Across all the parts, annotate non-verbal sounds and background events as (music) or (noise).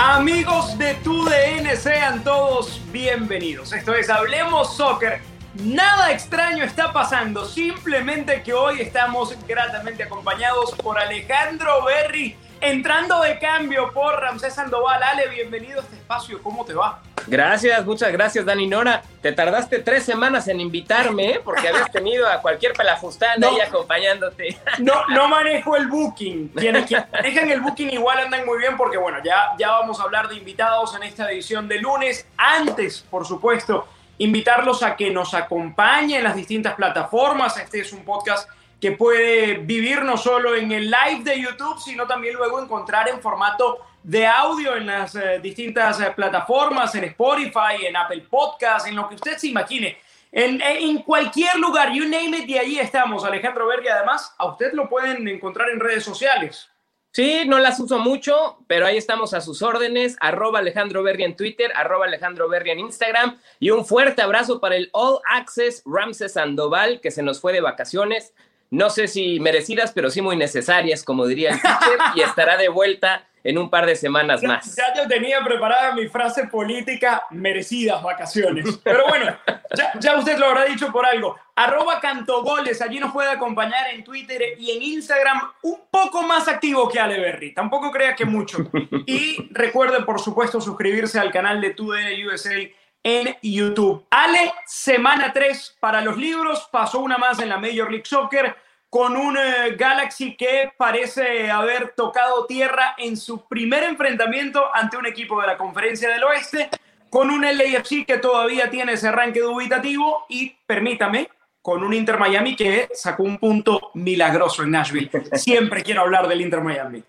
Amigos de TUDN, sean todos bienvenidos. Esto es Hablemos Soccer. Nada extraño está pasando, simplemente que hoy estamos gratamente acompañados por Alejandro Berry, entrando de cambio por Ramsés Sandoval. Ale, bienvenido a este espacio, ¿cómo te va? Gracias, muchas gracias, Dani Nora. Te tardaste tres semanas en invitarme, ¿eh? porque habías tenido a cualquier pelafustán No. ahí acompañándote. No, no manejo el booking. Quienes, quienes manejan el booking igual andan muy bien porque, bueno, ya, ya vamos a hablar de invitados en esta edición de lunes. Antes, por supuesto, invitarlos a que nos acompañen en las distintas plataformas. Este es un podcast que puede vivir no solo en el live de YouTube, sino también luego encontrar en formato de audio en las eh, distintas eh, plataformas, en Spotify, en Apple Podcasts, en lo que usted se imagine. En, en cualquier lugar, you name it, y ahí estamos, Alejandro Berri. Además, a usted lo pueden encontrar en redes sociales. Sí, no las uso mucho, pero ahí estamos a sus órdenes. Arroba Alejandro Berri en Twitter, arroba Alejandro Berri en Instagram. Y un fuerte abrazo para el All Access Ramses Sandoval, que se nos fue de vacaciones. No sé si merecidas, pero sí muy necesarias, como diría el teacher, (laughs) y estará de vuelta en un par de semanas Ya, más. ya yo tenía preparada mi frase política, merecidas vacaciones. Pero bueno, ya, ya usted lo habrá dicho por algo. Arroba Cantogoles, allí nos puede acompañar en Twitter y en Instagram, un poco más activo que Ale Berry. Tampoco crea que mucho. Y recuerden, por supuesto, suscribirse al canal de TUDN USA en YouTube. Ale, semana 3 para los libros, pasó una más en la Major League Soccer con un eh, Galaxy que parece haber tocado tierra en su primer enfrentamiento ante un equipo de la Conferencia del Oeste, con un LAFC que todavía tiene ese arranque dubitativo y, permítame, con un Inter Miami que sacó un punto milagroso en Nashville. Siempre quiero hablar del Inter Miami.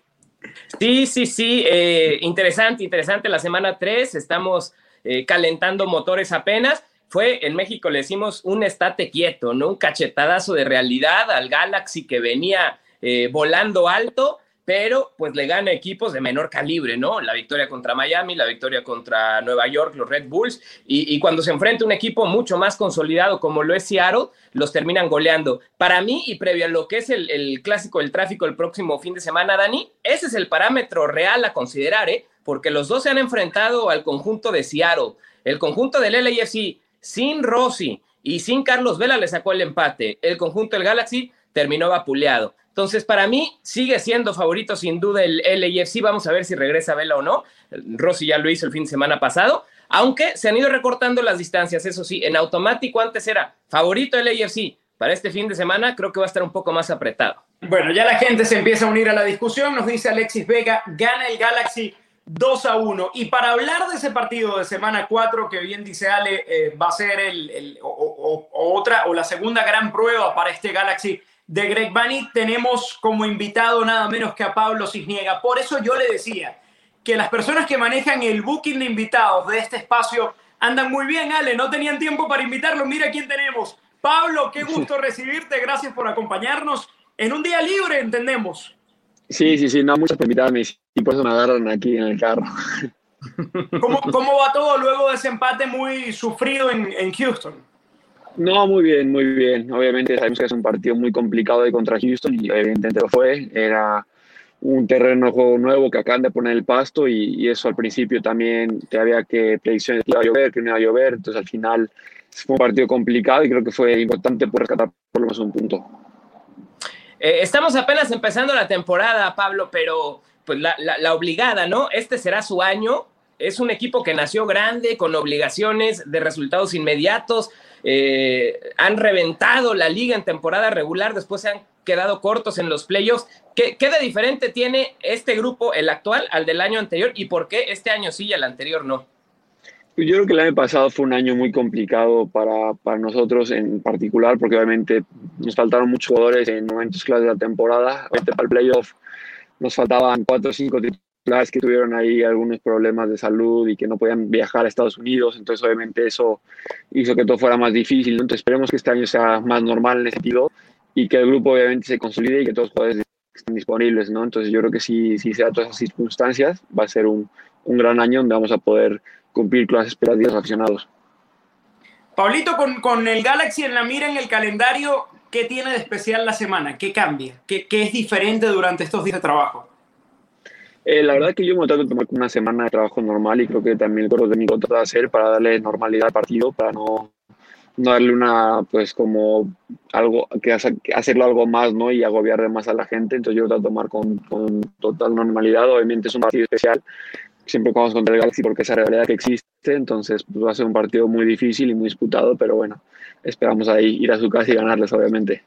Sí, sí, sí, eh, interesante, interesante la semana 3, estamos eh, calentando motores apenas. Fue en México, le decimos un estate quieto, ¿no? Un cachetadazo de realidad al Galaxy que venía eh, volando alto, pero pues le gana equipos de menor calibre, ¿no? La victoria contra Miami, la victoria contra Nueva York, los Red Bulls, y, cuando se enfrenta un equipo mucho más consolidado como lo es Seattle, los terminan goleando. Para mí, y previo a lo que es el, el clásico del tráfico el próximo fin de semana, Dani, ese es el parámetro real a considerar, ¿eh? Porque los dos se han enfrentado al conjunto de Seattle. El conjunto del LAFC sin Rossi y sin Carlos Vela le sacó el empate. El conjunto del Galaxy terminó vapuleado. Entonces, para mí, sigue siendo favorito sin duda el LAFC. Vamos a ver si regresa Vela o no. Rossi ya lo hizo el fin de semana pasado. Aunque se han ido recortando las distancias, eso sí, en automático antes era favorito el LAFC para este fin de semana creo que va a estar un poco más apretado. Bueno, ya la gente se empieza a unir a la discusión. Nos dice Alexis Vega, gana el Galaxy 2 a 1. Y para hablar de ese partido de semana 4, que bien dice Ale, eh, va a ser el, o, otra o la segunda gran prueba para este Galaxy de Greg Bunny, tenemos como invitado nada menos que a Pablo Cisniega. Por eso yo le decía que las personas que manejan el booking de invitados de este espacio andan muy bien, Ale, no tenían tiempo para invitarlo. Mira quién tenemos. Pablo, qué (laughs) gusto recibirte, gracias por acompañarnos en un día libre, entendemos. Sí, sí, sí, no, muchas por invitarme y por eso me agarran aquí en el carro. ¿Cómo, (laughs) cómo va todo luego de ese empate muy sufrido en, en, Houston? No, muy bien, muy bien. Obviamente sabemos que es un partido muy complicado de contra Houston y evidentemente lo fue. Era un terreno de juego nuevo que acaban de poner el pasto y, eso al principio también te había que predicciones que iba a llover, que no iba a llover. Entonces al final fue un partido complicado y creo que fue importante por rescatar por lo menos un punto. Eh, estamos apenas empezando la temporada, Pablo, pero pues la, obligada, ¿no? Este será su año. Es un equipo que nació grande, con obligaciones de resultados inmediatos. Eh, han reventado la liga en temporada regular, después se han quedado cortos en los playoffs. ¿Qué, ¿Qué, de diferente tiene este grupo, el actual, al del año anterior? ¿Y por qué este año sí y el anterior no? Yo creo que el año pasado fue un año muy complicado para, para, nosotros en particular, porque obviamente nos faltaron muchos jugadores en momentos claves de la temporada. Obviamente para el playoff nos faltaban cuatro o cinco titulares que tuvieron ahí algunos problemas de salud y que no podían viajar a Estados Unidos. Entonces, obviamente, eso hizo que todo fuera más difícil. Entonces, esperemos que este año sea más normal en ese sentido y que el grupo obviamente se consolide y que todos los jugadores estén disponibles. ¿no? Entonces, yo creo que si, si se da todas esas circunstancias, va a ser un, un gran año donde vamos a poder cumplir con las expectativas de los aficionados. Pablito, con, con, el Galaxy en la mira en el calendario, ¿qué tiene de especial la semana? ¿Qué cambia? ¿Qué, qué es diferente durante estos días de trabajo? Eh, la verdad que yo me trato de tomar una semana de trabajo normal y creo que también el cuerpo técnico trata de hacer para darle normalidad al partido, para no, no darle una, pues como algo, que hacerlo algo más, ¿no? Y agobiar de más a la gente. Entonces yo trato de tomar con, con total normalidad. Obviamente es un partido especial siempre jugamos contra el Galaxy porque esa realidad que existe, entonces pues, va a ser un partido muy difícil y muy disputado, pero bueno, esperamos ahí ir a su casa y ganarles, obviamente.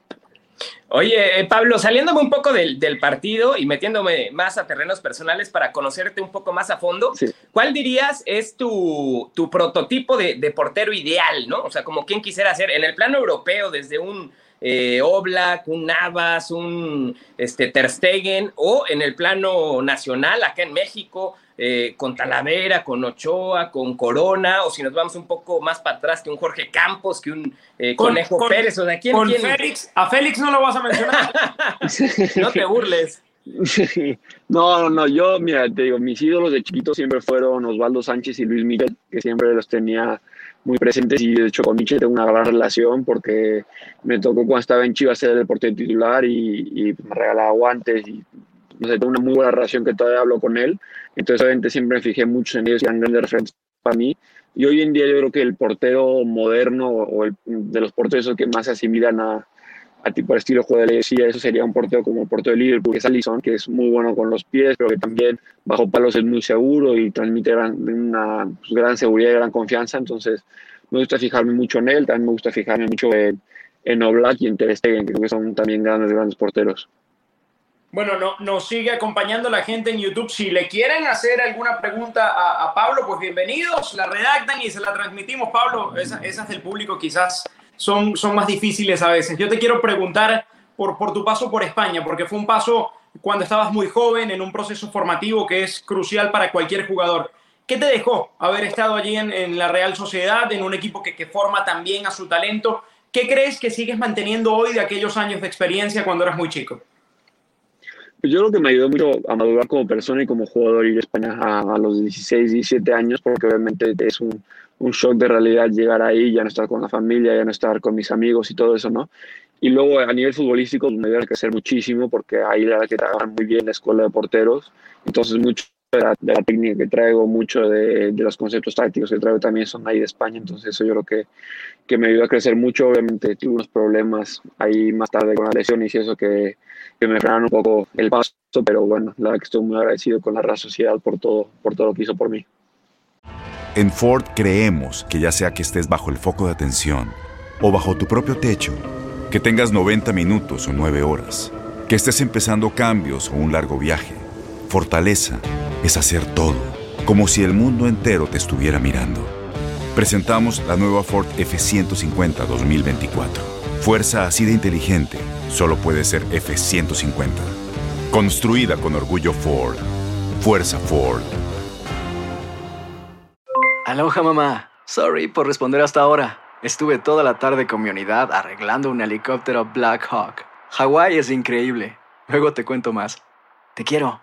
Oye, eh, Pablo, saliéndome un poco del, del, partido y metiéndome más a terrenos personales para conocerte un poco más a fondo, sí. ¿cuál dirías es tu, tu prototipo de, de, portero ideal, no? O sea, como quien quisiera ser en el plano europeo, desde un eh, Oblak, un Navas, un este, Ter Stegen, o en el plano nacional, acá en México, eh, con Talavera, con Ochoa, con Corona, o si nos vamos un poco más para atrás, que un Jorge Campos, que un eh, con, Conejo con, Pérez, o sea, ¿quién, con quién? Félix, a Félix no lo vas a mencionar. (laughs) (laughs) no te burles. No, no, no, yo, mira, te digo, mis ídolos de chiquito siempre fueron Osvaldo Sánchez y Luis Miguel, que siempre los tenía muy presentes y de hecho con Michel tengo una gran relación porque me tocó cuando estaba en Chivas ser el portero titular y, y me regalaba guantes y no sé, tengo una muy buena relación que todavía hablo con él. Entonces, obviamente, siempre me fijé mucho en ellos y eran grandes referentes para mí. Y hoy en día yo creo que el portero moderno o el, de los porteros que más se asimilan a, a tipo de estilo de juego de la eso sería un portero como el portero de Liverpool, que es Alisson, que es muy bueno con los pies, pero que también bajo palos es muy seguro y transmite gran, una pues, gran seguridad y gran confianza. Entonces, me gusta fijarme mucho en él, también me gusta fijarme mucho en, en Oblak y en Ter Stegen, que creo que son también grandes, grandes porteros. Bueno, no, nos sigue acompañando la gente en YouTube. Si le quieren hacer alguna pregunta a, Pablo, pues bienvenidos, la redactan y se la transmitimos. Pablo, esa, esas del público quizás son, son más difíciles a veces. Yo te quiero preguntar por, por tu paso por España, porque fue un paso cuando estabas muy joven, en un proceso formativo que es crucial para cualquier jugador. ¿Qué te dejó haber estado allí en, en la Real Sociedad, en un equipo que, que forma también a su talento? ¿Qué crees que sigues manteniendo hoy de aquellos años de experiencia cuando eras muy chico? Yo creo que me ayudó mucho a madurar como persona y como jugador ir a España a, los 16, 17 años, porque obviamente es un, un, shock de realidad llegar ahí, ya no estar con la familia, ya no estar con mis amigos y todo eso, ¿no? Y luego a nivel futbolístico me dio a crecer muchísimo, porque ahí la verdad que trabajan muy bien la escuela de porteros, entonces mucho de la, de la técnica que traigo, mucho de, de, los conceptos tácticos que traigo también son ahí de España, entonces eso yo creo que, que me ayudó a crecer mucho, obviamente tuve unos problemas ahí más tarde con la lesión y eso que que me frenaron un poco el paso, pero bueno, la verdad que estoy muy agradecido con la Real Sociedad por todo, por todo lo que hizo por mí. En Ford creemos que ya sea que estés bajo el foco de atención o bajo tu propio techo, que tengas 90 minutos o 9 horas, que estés empezando cambios o un largo viaje. Fortaleza es hacer todo, como si el mundo entero te estuviera mirando. Presentamos la nueva Ford F150 2024. Fuerza así de inteligente solo puede ser F150. Construida con orgullo Ford. Fuerza Ford. Aloha mamá. Sorry por responder hasta ahora. Estuve toda la tarde con mi unidad arreglando un helicóptero Black Hawk. Hawái es increíble. Luego te cuento más. Te quiero.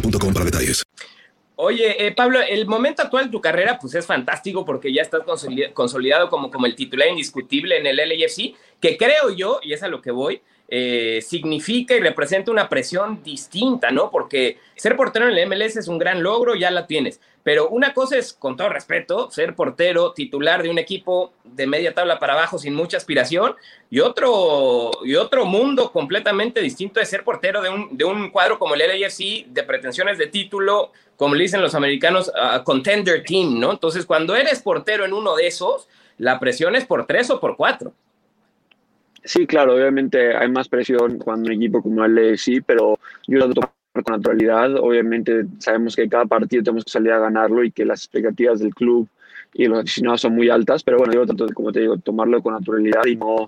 para detalles. Oye, eh, Pablo, el momento actual de tu carrera pues es fantástico porque ya estás consolida- consolidado como, como el titular indiscutible en el LAFC, que creo yo, y es a lo que voy, eh, significa y representa una presión distinta, ¿no? Porque ser portero en el MLS es un gran logro, ya la tienes. Pero una cosa es, con todo respeto, ser portero titular de un equipo de media tabla para abajo sin mucha aspiración y otro, y otro mundo completamente distinto es ser portero de un, de un cuadro como el LAFC de pretensiones de título, como le dicen los americanos, contender team, ¿no? Entonces, cuando eres portero en uno de esos, la presión es por tres o por cuatro. Sí, claro, obviamente hay más presión cuando un equipo como el LAFC, pero yo lo tomo con naturalidad. Obviamente sabemos que cada partido tenemos que salir a ganarlo y que las expectativas del club y los aficionados son muy altas, pero bueno, yo trato, como te digo, tomarlo con naturalidad y no,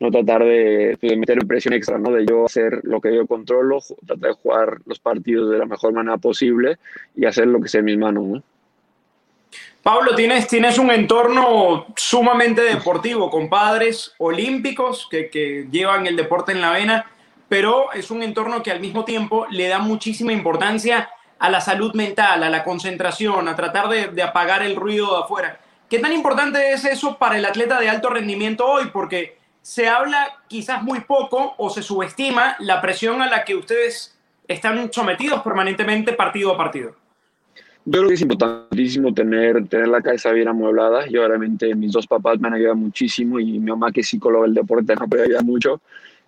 no tratar de, de meter presión extra, ¿no? De yo hacer lo que yo controlo, tratar de jugar los partidos de la mejor manera posible y hacer lo que sea en mis manos, ¿no? Pablo, tienes, tienes un entorno sumamente deportivo, con padres olímpicos que, que llevan el deporte en la vena, pero es un entorno que al mismo tiempo le da muchísima importancia a la salud mental, a la concentración, a tratar de, de, apagar el ruido de afuera. ¿Qué tan importante es eso para el atleta de alto rendimiento hoy? Porque se habla quizás muy poco o se subestima la presión a la que ustedes están sometidos permanentemente partido a partido. Yo creo que es importantísimo tener, tener la cabeza bien amueblada. Yo obviamente mis dos papás me han ayudado muchísimo y mi mamá que es psicóloga del deporte me ha ayudado mucho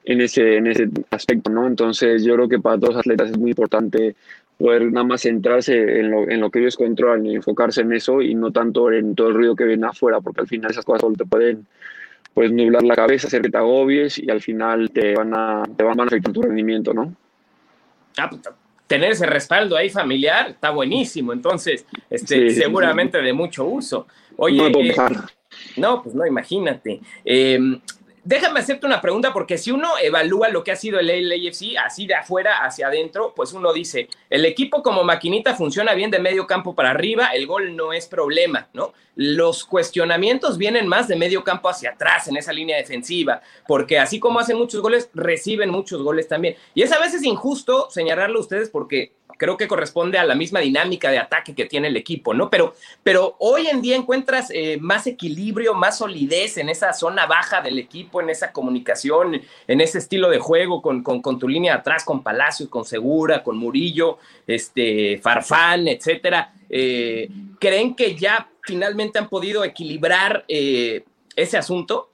en ese, en ese aspecto, ¿no? Entonces yo creo que para todos los atletas es muy importante poder nada más centrarse en lo, en lo que ellos controlan y enfocarse en eso y no tanto en todo el ruido que viene afuera, porque al final esas cosas solo te pueden pues nublar la cabeza, hacer que te agobies y al final te van a, te van a afectar tu rendimiento, ¿no? Ah, tener ese respaldo ahí familiar está buenísimo, entonces este, sí, seguramente sí. de mucho uso. Oye, no, eh, no, pues no, imagínate. Eh, déjame hacerte una pregunta, porque si uno evalúa lo que ha sido el LAFC, así de afuera hacia adentro, pues uno dice, el equipo como maquinita funciona bien de medio campo para arriba, el gol no es problema, ¿no? Los cuestionamientos vienen más de medio campo hacia atrás en esa línea defensiva, porque así como hacen muchos goles, reciben muchos goles también. Y es a veces injusto señalarlo a ustedes porque creo que corresponde a la misma dinámica de ataque que tiene el equipo, ¿no? Pero, pero hoy en día encuentras eh, más equilibrio, más solidez en esa zona baja del equipo, en esa comunicación, en ese estilo de juego con, con, tu línea de atrás, con Palacios, con Segura, con Murillo, este, Farfán, etcétera. Eh, ¿Creen que ya finalmente han podido equilibrar eh, ese asunto?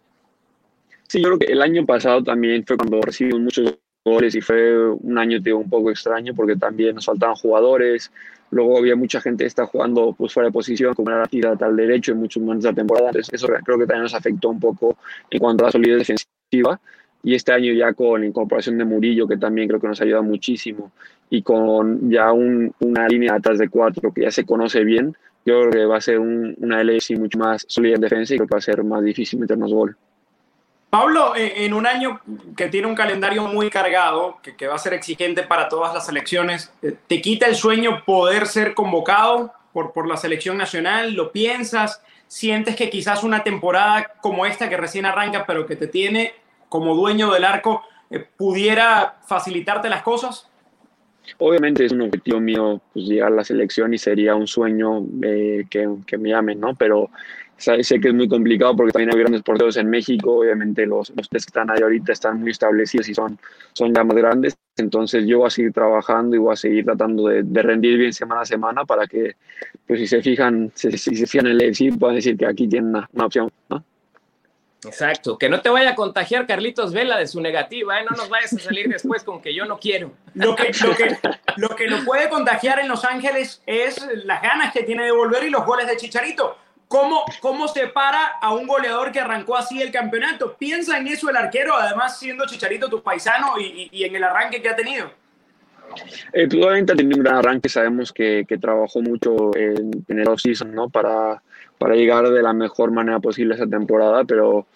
Sí, yo creo que el año pasado también fue cuando recibimos muchos goles y fue un año tío, un poco extraño porque también nos faltaban jugadores, luego había mucha gente que está jugando pues, fuera de posición, como era la tal derecho en muchos momentos de la temporada, entonces eso creo que también nos afectó un poco en cuanto a la solidez defensiva. Y este año ya con la incorporación de Murillo, que también creo que nos ha ayudado muchísimo, y con ya un, una línea atrás de cuatro que ya se conoce bien, yo creo que va a ser un, una LFC mucho más sólida en defensa y creo que va a ser más difícil meternos gol. Pablo, eh, en un año que tiene un calendario muy cargado, que, va a ser exigente para todas las selecciones, eh, ¿te quita el sueño poder ser convocado por, la selección nacional? ¿Lo piensas? ¿Sientes que quizás una temporada como esta que recién arranca, pero que te tiene como dueño del arco, eh, pudiera facilitarte las cosas? Obviamente es un objetivo mío pues, llegar a la selección y sería un sueño que, que, me llamen, ¿no? Pero sé, sé, que es muy complicado porque también hay grandes porteros en México, obviamente los, los tres que están ahí ahorita están muy establecidos y son, son ya más grandes, entonces yo voy a seguir trabajando y voy a seguir tratando de, de rendir bien semana a semana para que, pues si se fijan, si, si se fijan en el EFC, puedan decir que aquí tienen una, una opción, ¿no? Exacto, que no te vaya a contagiar Carlitos Vela de su negativa, ¿eh? no nos vayas a salir después con que yo no quiero. Lo que, lo, que, lo que lo puede contagiar en Los Ángeles es las ganas que tiene de volver y los goles de Chicharito. ¿Cómo, ¿Cómo se para a un goleador que arrancó así el campeonato? ¿Piensa en eso el arquero, además siendo Chicharito tu paisano y, y, y en el arranque que ha tenido? Eh, obviamente ha tenido un gran arranque, sabemos que, que trabajó mucho en, en el off-season, ¿no? Para, para llegar de la mejor manera posible esa temporada, pero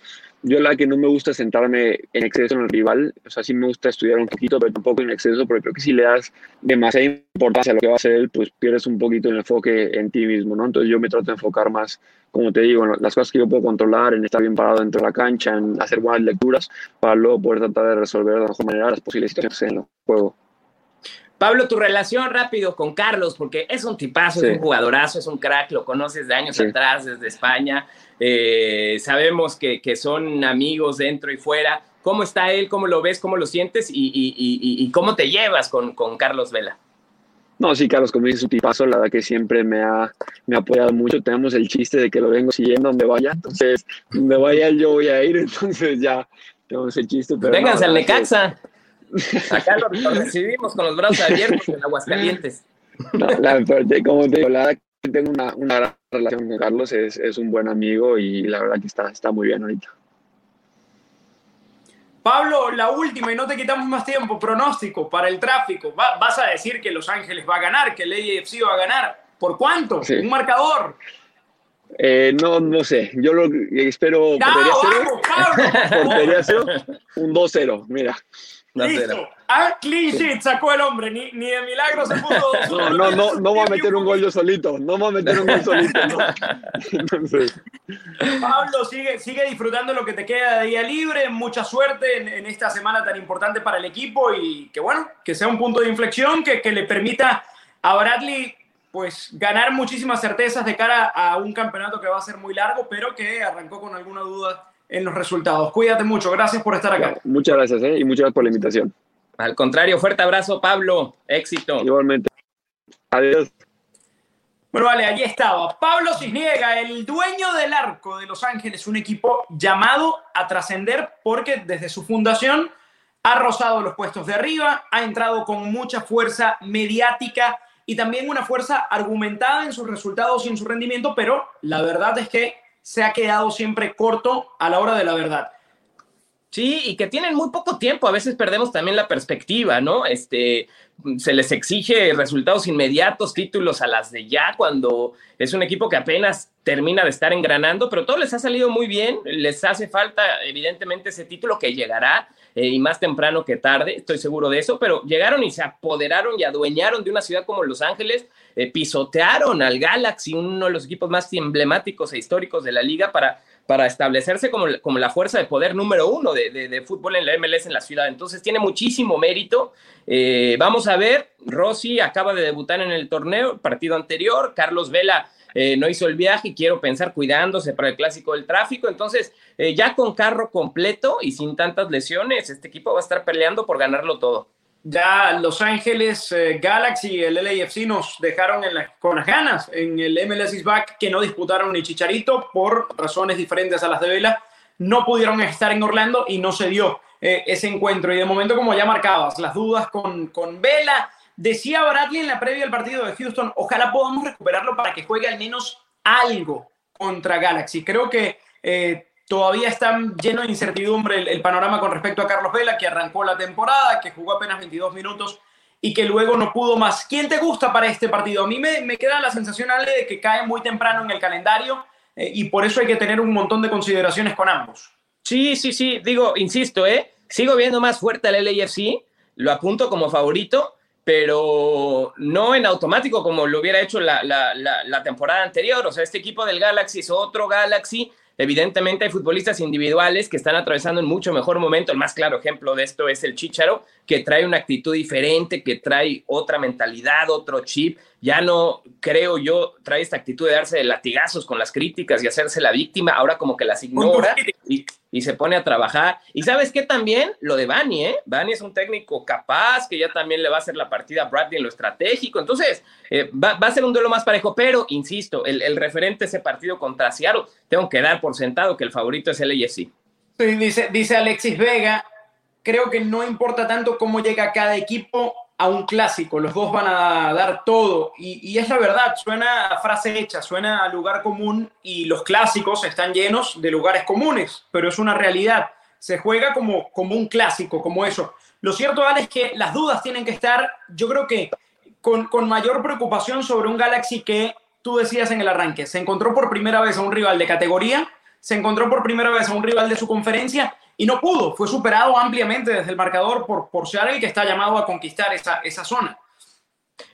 yo la que no me gusta es centrarme en exceso en el rival, o sea, sí me gusta estudiar un poquito, pero tampoco en exceso, porque creo que si le das demasiada importancia a lo que va a hacer él, pues pierdes un poquito el enfoque en ti mismo, ¿no? Entonces yo me trato de enfocar más, como te digo, en las cosas que yo puedo controlar, en estar bien parado dentro de la cancha, en hacer buenas lecturas, para luego poder tratar de resolver de la mejor manera las posibles situaciones en el juego. Pablo, tu relación rápido con Carlos, porque es un tipazo, sí. es un jugadorazo, es un crack, lo conoces de años sí. atrás, desde España. Eh, sabemos que, que, son amigos dentro y fuera. ¿Cómo está él? ¿Cómo lo ves? ¿Cómo lo sientes? ¿Y, y, y, y cómo te llevas con, con, Carlos Vela? No, sí, Carlos, como dices, un tipazo, la verdad que siempre me ha, me ha apoyado mucho. Tenemos el chiste de que lo vengo siguiendo donde vaya, entonces, donde vaya yo voy a ir, (laughs) entonces ya tenemos el chiste. Pero Vénganse no, al Necaxa. Que... (laughs) Acá lo, lo, recibimos con los brazos abiertos en Aguascalientes. (laughs) La, la, como te digo, la verdad que tengo una, una gran relación con Carlos, es, es, un buen amigo y la verdad que está, está muy bien ahorita. Pablo, la última y no te quitamos más tiempo, pronóstico para el tráfico. Va, vas a decir que Los Ángeles va a ganar, que el AFC va a ganar. ¿Por cuánto? Sí. ¿Un marcador? Eh, no, no sé. Yo lo espero. No, vamos, Pablo, (laughs) podría ser un 2-0, mira. Listo. Ah, clean sheet sacó el hombre. Ni, ni de milagro se puso. (laughs) No, no, no, no va a meter un gol yo solito. No va a meter un gol solito. No. (laughs) Entonces. Pablo, sigue, sigue disfrutando lo que te queda de día libre. Mucha suerte en, en, esta semana tan importante para el equipo y que, bueno, que sea un punto de inflexión que, que le permita a Bradley pues ganar muchísimas certezas de cara a un campeonato que va a ser muy largo, pero que arrancó con alguna duda en los resultados. Cuídate mucho, gracias por estar acá. Muchas gracias ¿eh? y muchas gracias por la invitación. Al contrario, fuerte abrazo, Pablo. Éxito. Igualmente. Adiós. Bueno, vale, allí estaba. Pablo Cisniega, el dueño del arco de Los Ángeles, un equipo llamado a trascender porque desde su fundación ha rozado los puestos de arriba, ha entrado con mucha fuerza mediática y también una fuerza argumentada en sus resultados y en su rendimiento, pero la verdad es que se ha quedado siempre corto a la hora de la verdad. Sí, y que tienen muy poco tiempo, a veces perdemos también la perspectiva, ¿no? Este, se les exige resultados inmediatos, títulos a las de ya, cuando es un equipo que apenas termina de estar engranando, pero todo les ha salido muy bien, les hace falta evidentemente ese título que llegará, eh, y más temprano que tarde, estoy seguro de eso, pero llegaron y se apoderaron y adueñaron de una ciudad como Los Ángeles, eh, pisotearon al Galaxy, uno de los equipos más emblemáticos e históricos de la liga, para, para establecerse como, como la fuerza de poder número uno de, de, fútbol en la MLS en la ciudad. Entonces tiene muchísimo mérito. Eh, vamos a ver, Rossi acaba de debutar en el torneo, partido anterior, Carlos Vela eh, no hizo el viaje y quiero pensar cuidándose para el clásico del tráfico. Entonces, ya con carro completo y sin tantas lesiones, este equipo va a estar peleando por ganarlo todo. Ya Los Ángeles eh, Galaxy y el LAFC nos dejaron la, con las ganas en el MLS is back que no disputaron ni Chicharito por razones diferentes a las de Vela. No pudieron estar en Orlando y no se dio eh, ese encuentro. Y de momento, como ya marcabas, las dudas con, con Vela, Decía Bradley en la previa del partido de Houston, ojalá podamos recuperarlo para que juegue al menos algo contra Galaxy. Creo que eh, todavía está lleno de incertidumbre el, panorama con respecto a Carlos Vela, que arrancó la temporada, que jugó apenas 22 minutos y que luego no pudo más. ¿Quién te gusta para este partido? A mí me, queda la sensación, Ale, de que cae muy temprano en el calendario eh, y por eso hay que tener un montón de consideraciones con ambos. Sí, sí, sí, digo, insisto, ¿eh? sigo viendo más fuerte al LAFC, lo apunto como favorito, pero no en automático como lo hubiera hecho la, la, temporada anterior. O sea, este equipo del Galaxy es otro Galaxy. Evidentemente hay futbolistas individuales que están atravesando un mucho mejor momento. El más claro ejemplo de esto es el Chicharo, que trae una actitud diferente, que trae otra mentalidad, otro chip ya no creo yo trae esta actitud de darse de latigazos con las críticas y hacerse la víctima, ahora como que las ignora y, se pone a trabajar. Y sabes qué también, lo de Bani, ¿eh? Bani es un técnico capaz que ya también le va a hacer la partida a Bradley en lo estratégico, entonces eh, va, a ser un duelo más parejo, pero insisto, el, referente de ese partido contra Seattle, tengo que dar por sentado que el favorito es el AFC. Sí, dice, dice Alexis Vega, creo que no importa tanto cómo llega cada equipo, a un clásico, los dos van a dar todo. Y, es la verdad, suena a frase hecha, suena a lugar común y los clásicos están llenos de lugares comunes, pero es una realidad, se juega como, como un clásico, como eso. Lo cierto, Ale, es que las dudas tienen que estar, yo creo que con, con mayor preocupación sobre un Galaxy que tú decías en el arranque, se encontró por primera vez a un rival de categoría, se encontró por primera vez a un rival de su conferencia y no pudo. Fue superado ampliamente desde el marcador por, por Seattle, que está llamado a conquistar esa, esa zona.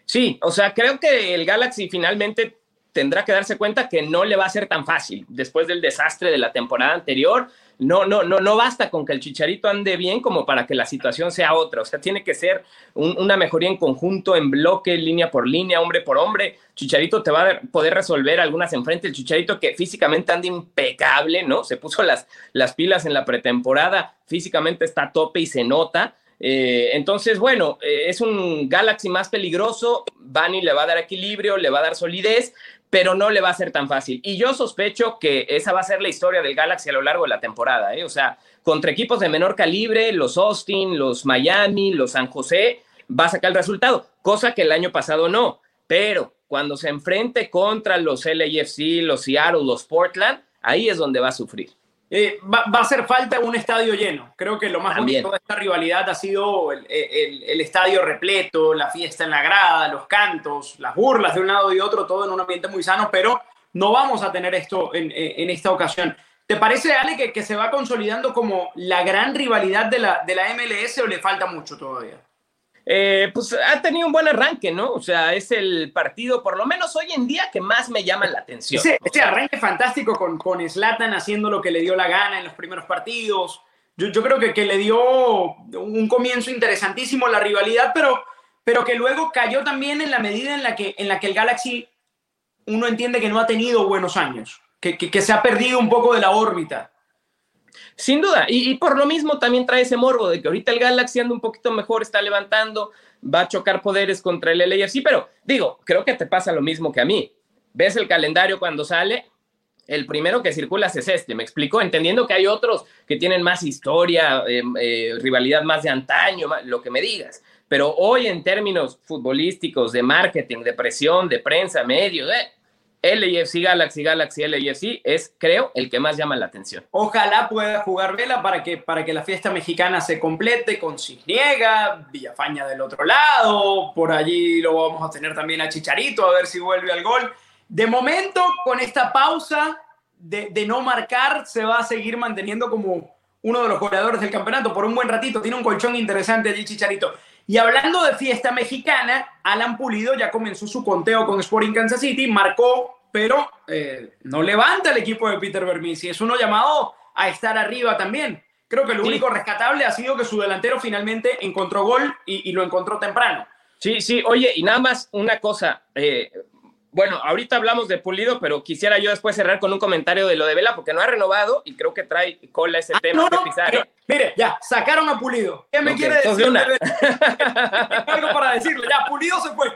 Sí, o sea, creo que el Galaxy finalmente tendrá que darse cuenta que no le va a ser tan fácil después del desastre de la temporada anterior no, no, no, no basta con que el chicharito ande bien como para que la situación sea otra. O sea, tiene que ser una mejoría en conjunto, en bloque, línea por línea, hombre por hombre. Chicharito te va a poder resolver algunas enfrente. El chicharito que físicamente anda impecable, ¿no? Se puso las, las pilas en la pretemporada, físicamente está a tope y se nota. Eh, entonces, bueno, eh, es un Galaxy más peligroso. Bani le va a dar equilibrio, le va a dar solidez, pero no le va a ser tan fácil. Y yo sospecho que esa va a ser la historia del Galaxy a lo largo de la temporada. ¿eh? O sea, contra equipos de menor calibre, los Austin, los Miami, los San José, va a sacar el resultado, cosa que el año pasado no. Pero cuando se enfrente contra los LAFC, los Seattle, los Portland, ahí es donde va a sufrir. Eh, va, a hacer falta un estadio lleno. Creo que lo más bonito de esta rivalidad ha sido el, estadio repleto, la fiesta en la grada, los cantos, las burlas de un lado y otro, todo en un ambiente muy sano, pero no vamos a tener esto en, esta ocasión. ¿Te parece, Ale, que, que, se va consolidando como la gran rivalidad de la, de la MLS o le falta mucho todavía? Eh, pues ha tenido un buen arranque, ¿no? O sea, es el partido, por lo menos hoy en día, que más me llama la atención. Ese, arranque fantástico con, con Slatan haciendo lo que le dio la gana en los primeros partidos. Yo, creo que, que, le dio un comienzo interesantísimo la rivalidad, pero, pero que luego cayó también en la medida en la que, en la que el Galaxy uno entiende que no ha tenido buenos años, que, que se ha perdido un poco de la órbita. Sin duda, y, por lo mismo también trae ese morbo de que ahorita el Galaxy anda un poquito mejor, está levantando, va a chocar poderes contra el LAFC, pero digo, creo que te pasa lo mismo que a mí. Ves el calendario cuando sale, el primero que circula es este, me explico, entendiendo que hay otros que tienen más historia, eh, eh, rivalidad más de antaño, lo que me digas. Pero hoy en términos futbolísticos, de marketing, de presión, de prensa, medios, eh, LAFC Galaxy, Galaxy, LAFC es, creo, el que más llama la atención. Ojalá pueda jugar Vela para que, para que la fiesta mexicana se complete con Cisniega, Villafaña del otro lado, por allí lo vamos a tener también a Chicharito, a ver si vuelve al gol. De momento, con esta pausa de, de no marcar, se va a seguir manteniendo como uno de los goleadores del campeonato por un buen ratito. Tiene un colchón interesante allí, Chicharito. Y hablando de fiesta mexicana, Alan Pulido ya comenzó su conteo con Sporting Kansas City, marcó, pero eh, no levanta el equipo de Peter Vermisi. Es uno llamado a estar arriba también. Creo que lo único rescatable ha sido que su delantero finalmente encontró gol y, lo encontró temprano. Sí, sí, oye, y nada más una cosa, eh, bueno, ahorita hablamos de Pulido, pero quisiera yo después cerrar con un comentario de lo de Vela, porque no ha renovado y creo que trae cola ese ah, tema. No, mire, ya, sacaron a Pulido. ¿Qué me quiere decir? Una... (laughs) algo para decirle. Ya, Pulido se fue.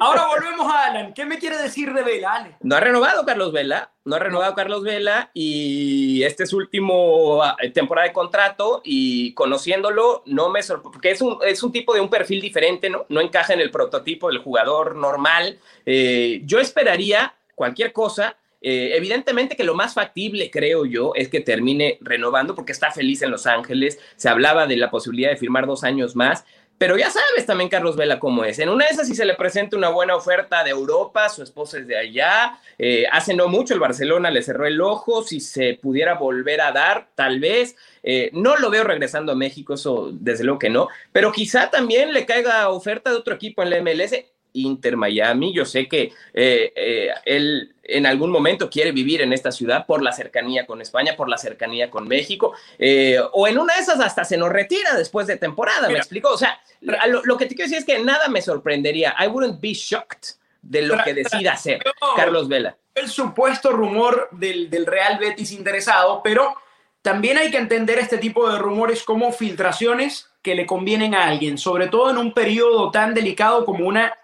Ahora volvemos a Alan. ¿Qué me quiere decir de Vela, Ale? No ha renovado Carlos Vela, no ha renovado Carlos Vela y este es su último ah, temporada de contrato y conociéndolo no me sorprende, porque es un, es un tipo de un perfil diferente, ¿no? No encaja en el prototipo del jugador normal. Eh, yo esperaría cualquier cosa eh, evidentemente que lo más factible, creo yo, es que termine renovando porque está feliz en Los Ángeles. Se hablaba de la posibilidad de firmar dos años más, pero ya sabes también Carlos Vela cómo es. En una de esas, si se le presenta una buena oferta de Europa, su esposa es de allá, eh, hace no mucho el Barcelona le cerró el ojo, si se pudiera volver a dar, tal vez. Eh, no lo veo regresando a México, eso desde luego que no, pero quizá también le caiga oferta de otro equipo en la MLS. Inter Miami. Yo sé que eh, eh, él en algún momento quiere vivir en esta ciudad por la cercanía con España, por la cercanía con México, eh, o en una de esas hasta se nos retira después de temporada, ¿me explico? O sea, lo, que te quiero decir es que nada me sorprendería. I wouldn't be shocked de lo que decida hacer Carlos Vela. El supuesto rumor del, del Real Betis interesado, pero también hay que entender este tipo de rumores como filtraciones que le convienen a alguien, sobre todo en un periodo tan delicado como una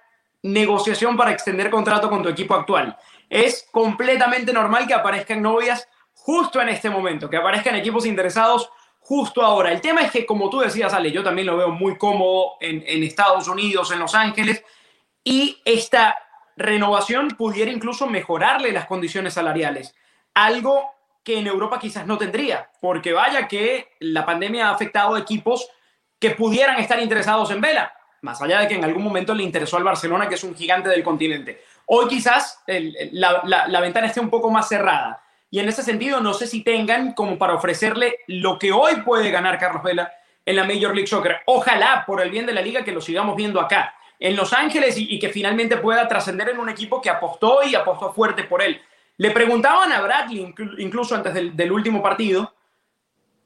negociación para extender contrato con tu equipo actual. Es completamente normal que aparezcan novias justo en este momento, que aparezcan equipos interesados justo ahora. El tema es que, como tú decías, Ale, yo también lo veo muy cómodo en, en Estados Unidos, en Los Ángeles, y esta renovación pudiera incluso mejorarle las condiciones salariales. Algo que en Europa quizás no tendría, porque vaya que la pandemia ha afectado a equipos que pudieran estar interesados en Vela más allá de que en algún momento le interesó al Barcelona, que es un gigante del continente. Hoy quizás la, ventana esté un poco más cerrada. Y en ese sentido, no sé si tengan como para ofrecerle lo que hoy puede ganar Carlos Vela en la Major League Soccer. Ojalá, por el bien de la liga, que lo sigamos viendo acá, en Los Ángeles, y, que finalmente pueda trascender en un equipo que apostó y apostó fuerte por él. Le preguntaban a Bradley, incluso antes del último partido,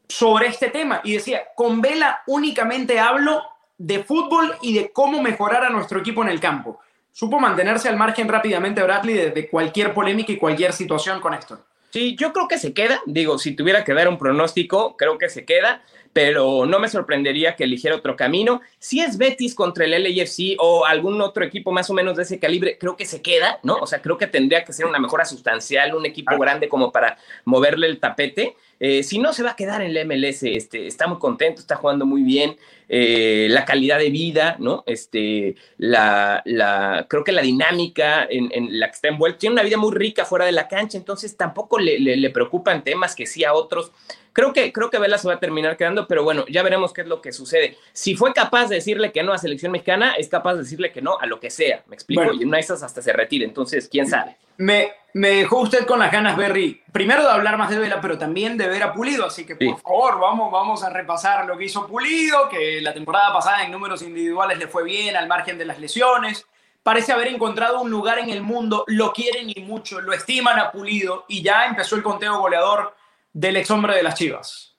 sobre este tema y decía, con Vela únicamente hablo de fútbol y de cómo mejorar a nuestro equipo en el campo. Supo mantenerse al margen rápidamente Bradley de, cualquier polémica y cualquier situación con esto. Sí, yo creo que se queda. Digo, si tuviera que dar un pronóstico, creo que se queda, pero no me sorprendería que eligiera otro camino. Si es Betis contra el LAFC o algún otro equipo más o menos de ese calibre, creo que se queda, ¿no? O sea, creo que tendría que ser una mejora sustancial, un equipo grande como para moverle el tapete. Eh, si no, se va a quedar en la MLS. Este, está muy contento, está jugando muy bien. Eh, la calidad de vida, ¿no? Este, la, la, creo que la dinámica en, la que está envuelto. Tiene una vida muy rica fuera de la cancha, entonces tampoco le, le preocupan temas que sí a otros. Creo que, creo que Vela se va a terminar quedando, pero bueno, ya veremos qué es lo que sucede. Si fue capaz de decirle que no a selección mexicana, es capaz de decirle que no a lo que sea, me explico, y una de esas hasta se retire, entonces, quién sabe. Me, me dejó usted con las ganas, Berry, primero de hablar más de Vela, pero también de ver a Pulido, así que por favor, vamos, vamos a repasar lo que hizo Pulido, que la temporada pasada en números individuales le fue bien al margen de las lesiones. Parece haber encontrado un lugar en el mundo, lo quieren y mucho, lo estiman a Pulido y ya empezó el conteo goleador del ex hombre de las Chivas.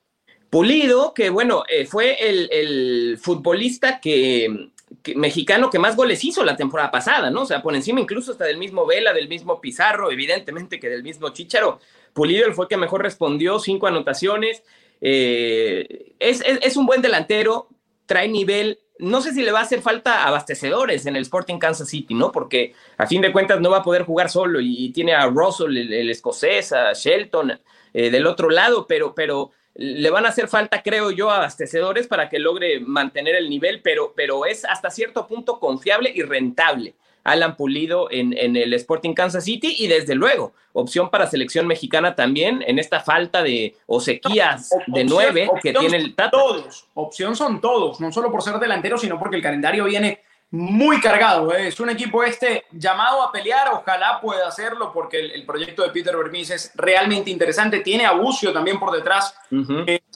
Pulido, que bueno, eh, fue el, futbolista que, mexicano que más goles hizo la temporada pasada, ¿no? O sea, por encima incluso hasta del mismo Vela, del mismo Pizarro, evidentemente que del mismo Chicharo. Pulido fue el que mejor respondió, cinco anotaciones. Eh, es, es, un buen delantero, trae nivel. No sé si le va a hacer falta abastecedores en el Sporting Kansas City, ¿no? Porque a fin de cuentas no va a poder jugar solo y, tiene a Russell, el escocés, a Shelton, eh, del otro lado, pero, pero le van a hacer falta, creo yo, abastecedores para que logre mantener el nivel, pero, pero es hasta cierto punto confiable y rentable. Alan Pulido en, en, el Sporting Kansas City y desde luego opción para selección mexicana también en esta falta de o sequías de nueve que tiene el Tata. Todos, opción son todos, no solo por ser delantero, sino porque el calendario viene muy cargado. ¿eh? Es un equipo este llamado a pelear. Ojalá pueda hacerlo porque el, proyecto de Peter Vermis es realmente interesante. Tiene a Bucio también por detrás,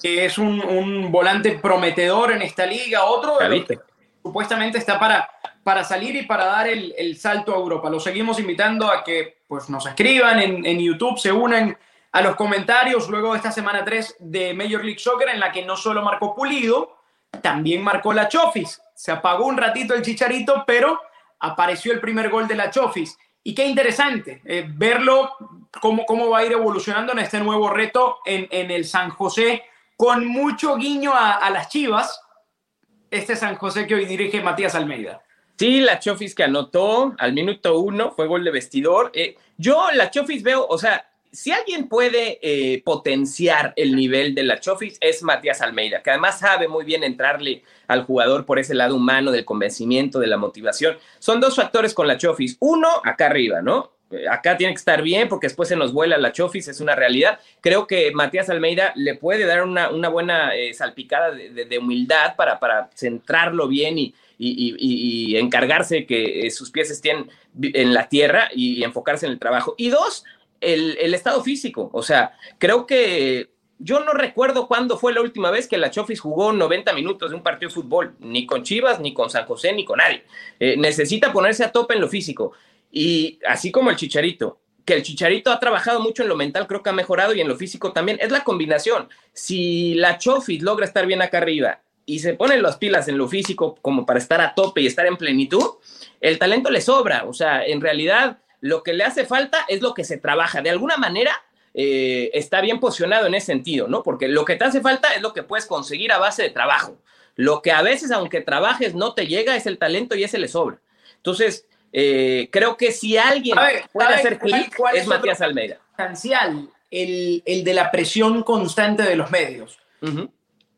que es un, volante prometedor en esta liga. Otro que supuestamente está para, para salir y para dar el, salto a Europa. Lo seguimos invitando a que pues, nos escriban en, en YouTube, se unen a los comentarios luego de esta semana 3 de Major League Soccer en la que no solo marcó Pulido, también marcó la Chofis. Se apagó un ratito el chicharito, pero apareció el primer gol de la Chofis. Y qué interesante eh, verlo, cómo, cómo va a ir evolucionando en este nuevo reto en, el San José, con mucho guiño a, las Chivas, este San José que hoy dirige Matías Almeida. Sí, la Chofis que anotó al minuto uno, fue gol de vestidor. Eh, yo la Chofis veo, o sea, si alguien puede eh, potenciar el nivel de la Chofis es Matías Almeida, que además sabe muy bien entrarle al jugador por ese lado humano del convencimiento, de la motivación. Son dos factores con la Chofis. Uno, acá arriba, ¿no? acá tiene que estar bien porque después se nos vuela la chofis, es una realidad. Creo que Matías Almeida le puede dar una, buena eh, salpicada de, humildad para, centrarlo bien y, y, y, y encargarse que eh, sus pies estén en la tierra y, enfocarse en el trabajo. Y dos, el, estado físico. O sea, creo que yo no recuerdo cuándo fue la última vez que la Chofis jugó 90 minutos de un partido de fútbol, ni con Chivas, ni con San José, ni con nadie. Eh, necesita ponerse a tope en lo físico. Y así como el Chicharito, que el Chicharito ha trabajado mucho en lo mental, creo que ha mejorado y en lo físico también. Es la combinación. Si la Chofis logra estar bien acá arriba y se pone las pilas en lo físico como para estar a tope y estar en plenitud, el talento le sobra. O sea, en realidad lo que le hace falta es lo que se trabaja. De alguna manera eh, está bien posicionado en ese sentido, ¿no? Porque lo que te hace falta es lo que puedes conseguir a base de trabajo. Lo que a veces, aunque trabajes, no te llega es el talento y ese le sobra. Entonces, eh, creo que si alguien puede hacer clic es, Matías Almeida. El, el, de la presión constante de los medios.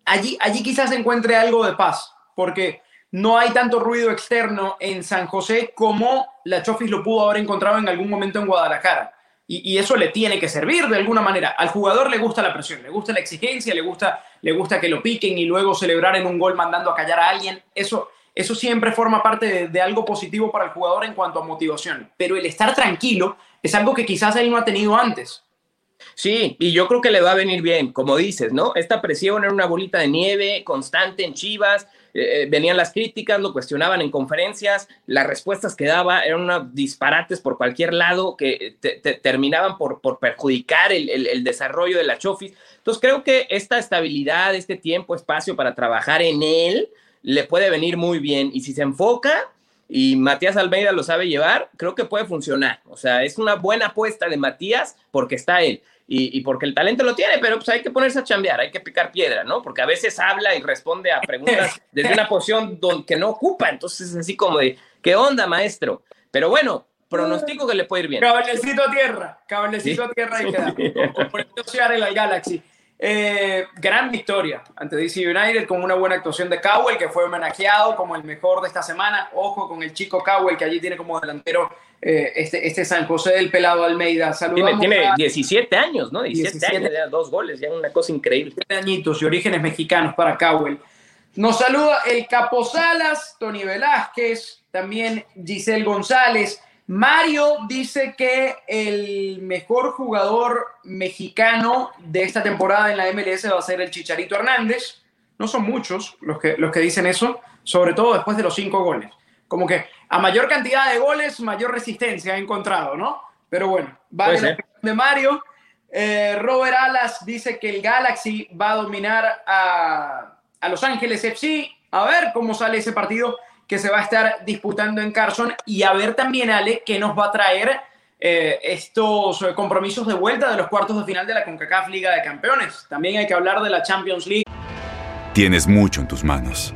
allí, allí quizás encuentre algo de paz, porque no hay tanto ruido externo en San José como la Chofis lo pudo haber encontrado en algún momento en Guadalajara y, eso le tiene que servir de alguna manera. Al jugador le gusta la presión, le gusta la exigencia, le gusta, le gusta que lo piquen y luego celebrar en un gol mandando a callar a alguien. Eso, eso siempre forma parte de, algo positivo para el jugador en cuanto a motivación. Pero el estar tranquilo es algo que quizás él no ha tenido antes. Sí, y yo creo que le va a venir bien, como dices, ¿no? Esta presión era una bolita de nieve constante en Chivas, eh, eh, venían las críticas, lo cuestionaban en conferencias, las respuestas que daba eran unos disparates por cualquier lado que te, terminaban por, por perjudicar el, el, desarrollo de la Chofis. Entonces creo que esta estabilidad, este tiempo, espacio para trabajar en él, le puede venir muy bien. Y si se enfoca y Matías Almeida lo sabe llevar, creo que puede funcionar. O sea, es una buena apuesta de Matías porque está él y, porque el talento lo tiene, pero pues hay que ponerse a chambear, hay que picar piedra, ¿no? Porque a veces habla y responde a preguntas (laughs) desde una posición donde, que no ocupa, entonces es así como de, ¿qué onda, maestro? Pero bueno, pronostico que le puede ir bien. Caballecito a tierra, caballecito a tierra y queda. Con, el Galaxy. Eh, gran victoria ante DC United con una buena actuación de Cowell, que fue homenajeado como el mejor de esta semana. Ojo con el chico Cowell, que allí tiene como delantero eh, este, este San José del Pelado Almeida. Saludamos tiene, tiene 17 años, ¿no? 17, años, ya dos goles, ya una cosa increíble. añitos y orígenes mexicanos para Cowell. Nos saluda el Capo Salas, Tony Velázquez, también Giselle González. Mario dice que el mejor jugador mexicano de esta temporada en la MLS va a ser el Chicharito Hernández. No son muchos los que, los que dicen eso, sobre todo después de los cinco goles. Como que a mayor cantidad de goles, mayor resistencia ha encontrado, ¿no? Pero bueno, vale la de Mario. Eh, Robert Alas dice que el Galaxy va a dominar a, a Los Ángeles FC. A ver cómo sale ese partido que se va a estar disputando en Carson y a ver también, Ale, qué nos va a traer eh, estos compromisos de vuelta de los cuartos de final de la CONCACAF Liga de Campeones. También hay que hablar de la Champions League. Tienes mucho en tus manos,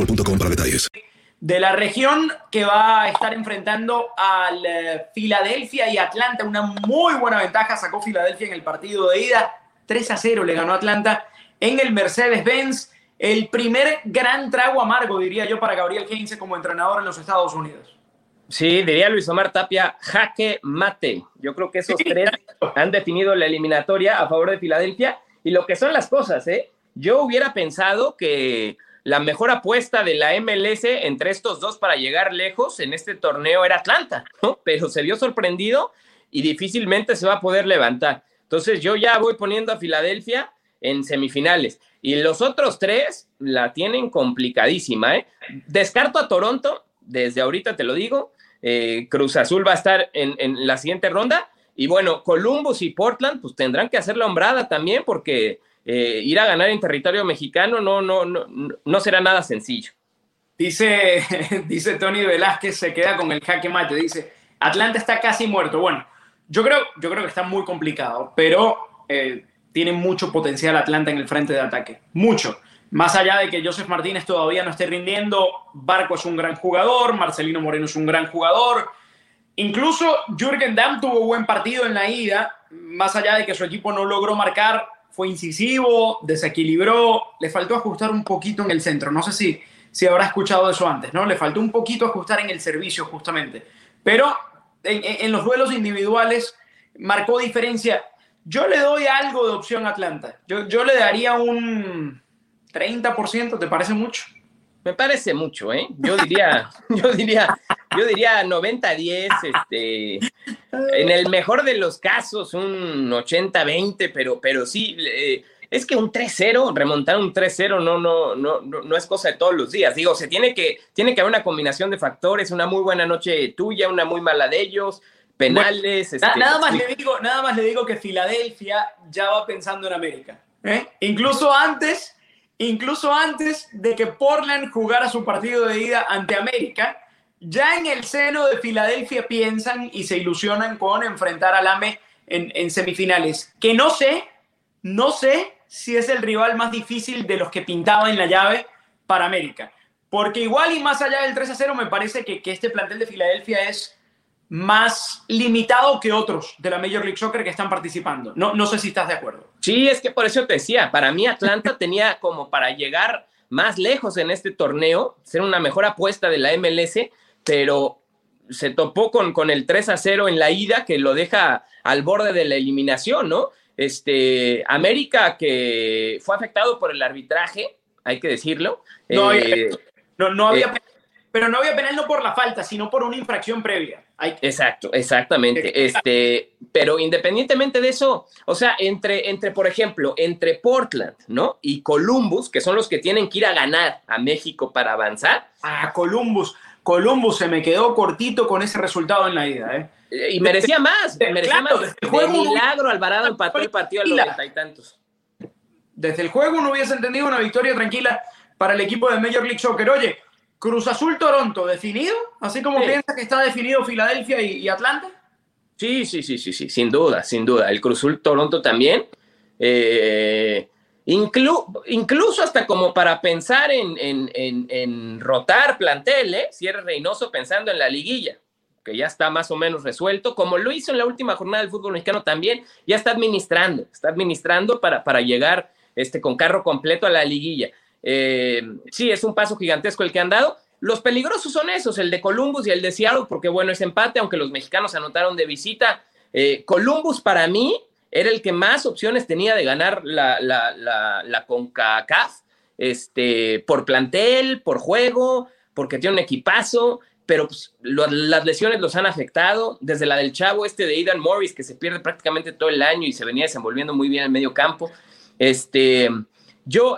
boostmobile.com para detalles. De la región que va a estar enfrentando al eh, Filadelfia y Atlanta, una muy buena ventaja sacó Filadelfia en el partido de ida. 3 a 0 le ganó Atlanta en el Mercedes-Benz. El primer gran trago amargo, diría yo, para Gabriel Heinze como entrenador en los Estados Unidos. Sí, diría Luis Omar Tapia, jaque mate. Yo creo que esos tres han definido la eliminatoria a favor de Filadelfia y lo que son las cosas, ¿eh? Yo hubiera pensado que la mejor apuesta de la MLS entre estos dos para llegar lejos en este torneo era Atlanta, ¿no? Pero se vio sorprendido y difícilmente se va a poder levantar. Entonces yo ya voy poniendo a Filadelfia en semifinales. Y los otros tres la tienen complicadísima, ¿eh? Descarto a Toronto, desde ahorita te lo digo. Eh, Cruz Azul va a estar en, en, la siguiente ronda. Y bueno, Columbus y Portland, pues tendrán que hacer la hombrada también, porque eh, ir a ganar en territorio mexicano no, no, no, no será nada sencillo. Dice, (laughs) dice Tony Velázquez, se queda con el jaque mate. Dice, Atlanta está casi muerto. Bueno, yo creo, yo creo que está muy complicado, pero eh, tiene mucho potencial Atlanta en el frente de ataque. Mucho. Más allá de que Joseph Martínez todavía no esté rindiendo, Barco es un gran jugador, Marcelino Moreno es un gran jugador. Incluso Jürgen Damm tuvo buen partido en la ida, más allá de que su equipo no logró marcar, fue incisivo, desequilibró, le faltó ajustar un poquito en el centro. No sé si, si habrá escuchado eso antes, ¿no? Le faltó un poquito ajustar en el servicio justamente. Pero en, los duelos individuales marcó diferencia. Yo le doy algo de opción a Atlanta. Yo, yo le daría un 30%, ¿te parece mucho? Me parece mucho, ¿eh? Yo diría, (laughs) yo diría, yo diría 90-10, este, en el mejor de los casos un 80-20, pero, pero sí, eh, es que un 3-0, remontar un 3-0 no, no, no, no, es cosa de todos los días. Digo, se tiene que, tiene que haber una combinación de factores, una muy buena noche tuya, una muy mala de ellos, penales. Bueno, este, nada, más le digo, nada más le digo que Filadelfia ya va pensando en América. ¿eh? Incluso antes incluso antes de que Portland jugara su partido de ida ante América, ya en el seno de Filadelfia piensan y se ilusionan con enfrentar al AME en, en, semifinales. Que no sé, no sé si es el rival más difícil de los que pintaba en la llave para América. Porque igual y más allá del 3 a 0, me parece que, que este plantel de Filadelfia es más limitado que otros de la Major League Soccer que están participando. No, no sé si estás de acuerdo. Sí, es que por eso te decía, para mí Atlanta (laughs) tenía como para llegar más lejos en este torneo, ser una mejor apuesta de la MLS, pero se topó con, con el 3 a 0 en la ida que lo deja al borde de la eliminación, ¿no? Este, América que fue afectado por el arbitraje, hay que decirlo. No, eh, no, no había eh, pero no había penal no por la falta, sino por una infracción previa. Hay... Exacto, exactamente. Este, pero independientemente de eso, o sea, entre, entre, por ejemplo, entre Portland, ¿no? Y Columbus, que son los que tienen que ir a ganar a México para avanzar. Ah, Columbus. Columbus se me quedó cortito con ese resultado en la ida, ¿eh? Y merecía más, merecía claro, más. De milagro Alvarado empató el partido noventa y tantos. Desde el juego no hubiese entendido una victoria tranquila para el equipo de Major League Soccer. Oye, Cruz Azul Toronto, ¿definido? Así como sí. piensas que está definido Filadelfia y, y, Atlanta. Sí, sí, sí, sí, sí, sin duda, sin duda. El Cruz Azul Toronto también. Eh, inclu incluso hasta como para pensar en, en, en, rotar plantel, ¿eh? Si eres Reynoso pensando en la liguilla, que ya está más o menos resuelto, como lo hizo en la última jornada del fútbol mexicano también, ya está administrando, está administrando para, para llegar este, con carro completo a la liguilla. Eh, sí, es un paso gigantesco el que han dado. Los peligrosos son esos, el de Columbus y el de Seattle, porque bueno, es empate, aunque los mexicanos anotaron de visita. Eh, Columbus para mí era el que más opciones tenía de ganar la, la, la, la CONCACAF, este, por plantel, por juego, porque tiene un equipazo, pero pues, lo, las lesiones los han afectado, desde la del chavo este de Aidan Morris, que se pierde prácticamente todo el año y se venía desenvolviendo muy bien en medio campo. Este, yo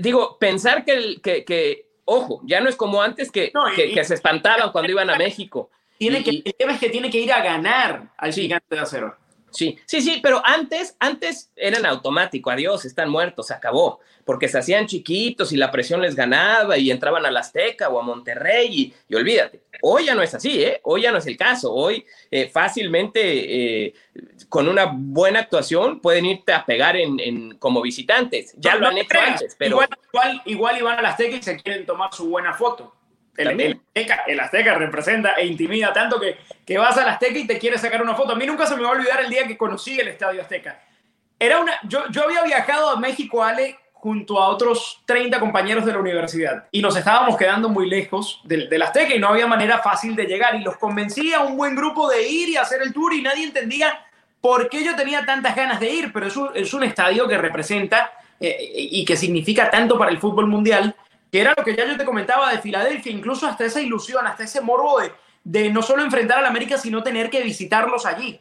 digo, pensar que, el, que, que, ojo, ya no es como antes que, No, que, y- que se espantaban cuando iban a (laughs) México. Tiene Y- que, el tema es que tiene que ir a ganar al gigante de acero. Sí, sí, sí, pero antes, antes eran automático, adiós, están muertos, se acabó, porque se hacían chiquitos y la presión les ganaba y entraban al Azteca o a Monterrey y, y olvídate. Hoy ya no es así, ¿eh? Hoy ya no es el caso. Hoy eh, fácilmente, eh, con una buena actuación, pueden irte a pegar en, en- como visitantes. Ya No, lo han hecho creas. antes, pero Igual, igual, igual iban al Azteca y se quieren tomar su buena foto. El, Azteca, el Azteca representa e intimida tanto que, que vas al Azteca y te quieres sacar una foto. A mí nunca se me va a olvidar el día que conocí el Estadio Azteca. Era una, yo, yo había viajado a México, Ale, junto a otros 30 compañeros de la universidad y nos estábamos quedando muy lejos del, del Azteca y no había manera fácil de llegar y los convencí a un buen grupo de ir y hacer el tour y nadie entendía por qué yo tenía tantas ganas de ir, pero es un, es un estadio que representa eh, y que significa tanto para el fútbol mundial, que era lo que ya yo te comentaba de Filadelfia, incluso hasta esa ilusión, hasta ese morbo de, de no solo enfrentar al América, sino tener que visitarlos allí.